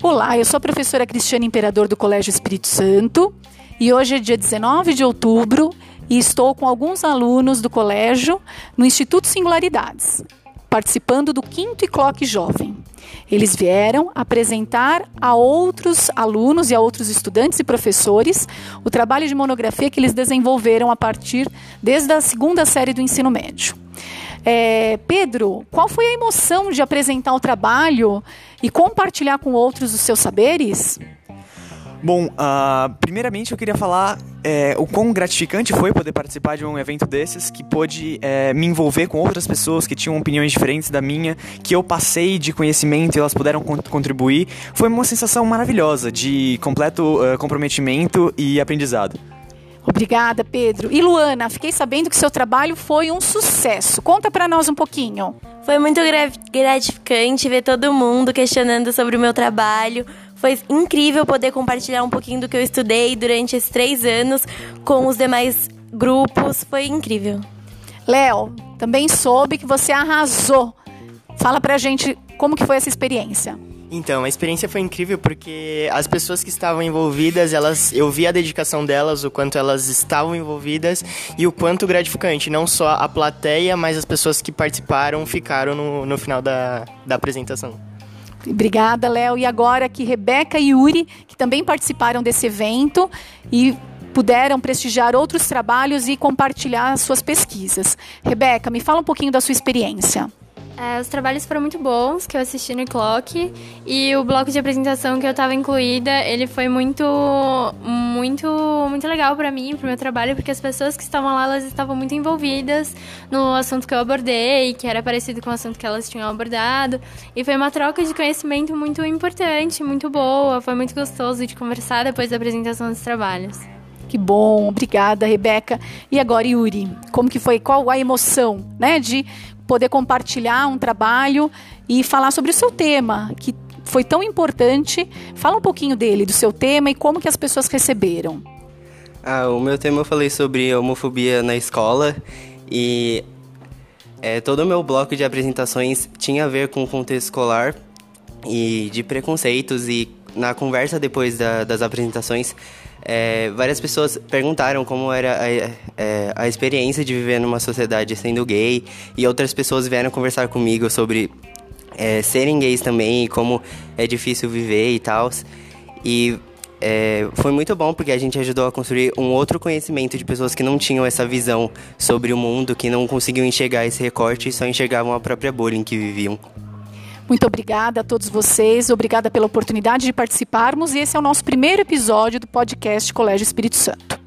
Olá, eu sou a professora Cristiane Imperador do Colégio Espírito Santo e hoje é dia 19 de outubro e estou com alguns alunos do colégio no Instituto Singularidades, participando do quinto Icloque Jovem. Eles vieram apresentar a outros alunos e a outros estudantes e professores o trabalho de monografia que eles desenvolveram a partir desde a segunda série do ensino médio. É, Pedro, qual foi a emoção de apresentar o trabalho e compartilhar com outros os seus saberes? Bom, uh, primeiramente eu queria falar é, o quão gratificante foi poder participar de um evento desses, que pôde é, me envolver com outras pessoas que tinham opiniões diferentes da minha, que eu passei de conhecimento e elas puderam contribuir. Foi uma sensação maravilhosa de completo uh, comprometimento e aprendizado. Obrigada, Pedro. E Luana, fiquei sabendo que seu trabalho foi um sucesso. Conta para nós um pouquinho. Foi muito gratificante ver todo mundo questionando sobre o meu trabalho. Foi incrível poder compartilhar um pouquinho do que eu estudei durante esses três anos com os demais grupos. Foi incrível. Léo, também soube que você arrasou. Fala pra gente como que foi essa experiência. Então, a experiência foi incrível porque as pessoas que estavam envolvidas, elas, eu vi a dedicação delas, o quanto elas estavam envolvidas e o quanto gratificante, não só a plateia, mas as pessoas que participaram ficaram no, no final da, da apresentação. Obrigada, Léo. E agora aqui Rebeca e Yuri, que também participaram desse evento e puderam prestigiar outros trabalhos e compartilhar suas pesquisas. Rebeca, me fala um pouquinho da sua experiência. É, os trabalhos foram muito bons, que eu assisti no Clock, e o bloco de apresentação que eu estava incluída, ele foi muito, muito, muito legal para mim, para o meu trabalho, porque as pessoas que estavam lá, elas estavam muito envolvidas no assunto que eu abordei, que era parecido com o assunto que elas tinham abordado, e foi uma troca de conhecimento muito importante, muito boa, foi muito gostoso de conversar depois da apresentação dos trabalhos. Que bom, obrigada, Rebeca. E agora, Yuri, como que foi? Qual a emoção, né, de poder compartilhar um trabalho e falar sobre o seu tema, que foi tão importante. Fala um pouquinho dele, do seu tema e como que as pessoas receberam. Ah, o meu tema eu falei sobre homofobia na escola e é, todo o meu bloco de apresentações tinha a ver com o contexto escolar e de preconceitos e na conversa depois da, das apresentações é, várias pessoas perguntaram como era a, é, a experiência de viver numa sociedade sendo gay, e outras pessoas vieram conversar comigo sobre é, serem gays também e como é difícil viver e tal. E é, foi muito bom porque a gente ajudou a construir um outro conhecimento de pessoas que não tinham essa visão sobre o mundo, que não conseguiam enxergar esse recorte e só enxergavam a própria bolha em que viviam. Muito obrigada a todos vocês, obrigada pela oportunidade de participarmos e esse é o nosso primeiro episódio do podcast Colégio Espírito Santo.